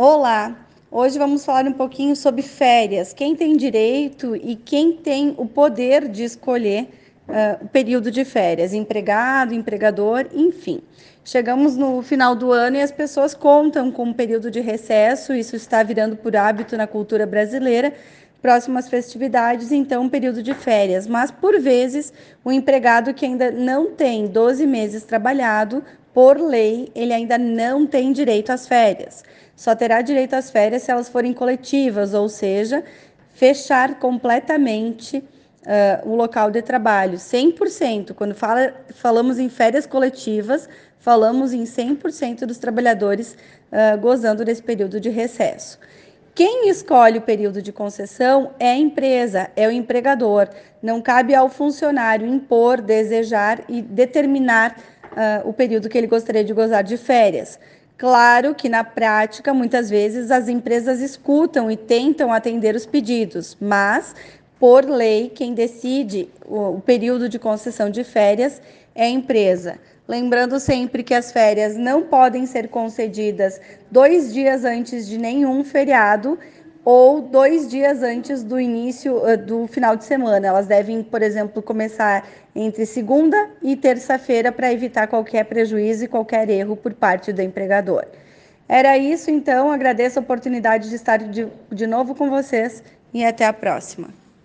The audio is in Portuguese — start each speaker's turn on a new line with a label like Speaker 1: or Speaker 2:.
Speaker 1: Olá! Hoje vamos falar um pouquinho sobre férias. Quem tem direito e quem tem o poder de escolher uh, o período de férias, empregado, empregador, enfim. Chegamos no final do ano e as pessoas contam com um período de recesso, isso está virando por hábito na cultura brasileira. Próximas festividades, então, um período de férias. Mas, por vezes, o empregado que ainda não tem 12 meses trabalhado, por lei, ele ainda não tem direito às férias só terá direito às férias se elas forem coletivas, ou seja, fechar completamente uh, o local de trabalho, 100%. Quando fala, falamos em férias coletivas, falamos em 100% dos trabalhadores uh, gozando desse período de recesso. Quem escolhe o período de concessão é a empresa, é o empregador. Não cabe ao funcionário impor, desejar e determinar uh, o período que ele gostaria de gozar de férias. Claro que na prática, muitas vezes as empresas escutam e tentam atender os pedidos, mas por lei, quem decide o, período de concessão de férias é a empresa. Lembrando sempre que as férias não podem ser concedidas dois dias antes de nenhum feriado ou dois dias antes do início uh, do final de semana. Elas devem, por exemplo, começar entre segunda e terça-feira para evitar qualquer prejuízo e qualquer erro por parte do empregador. Era isso, então. Agradeço a oportunidade de estar de, de novo com vocês e até a próxima.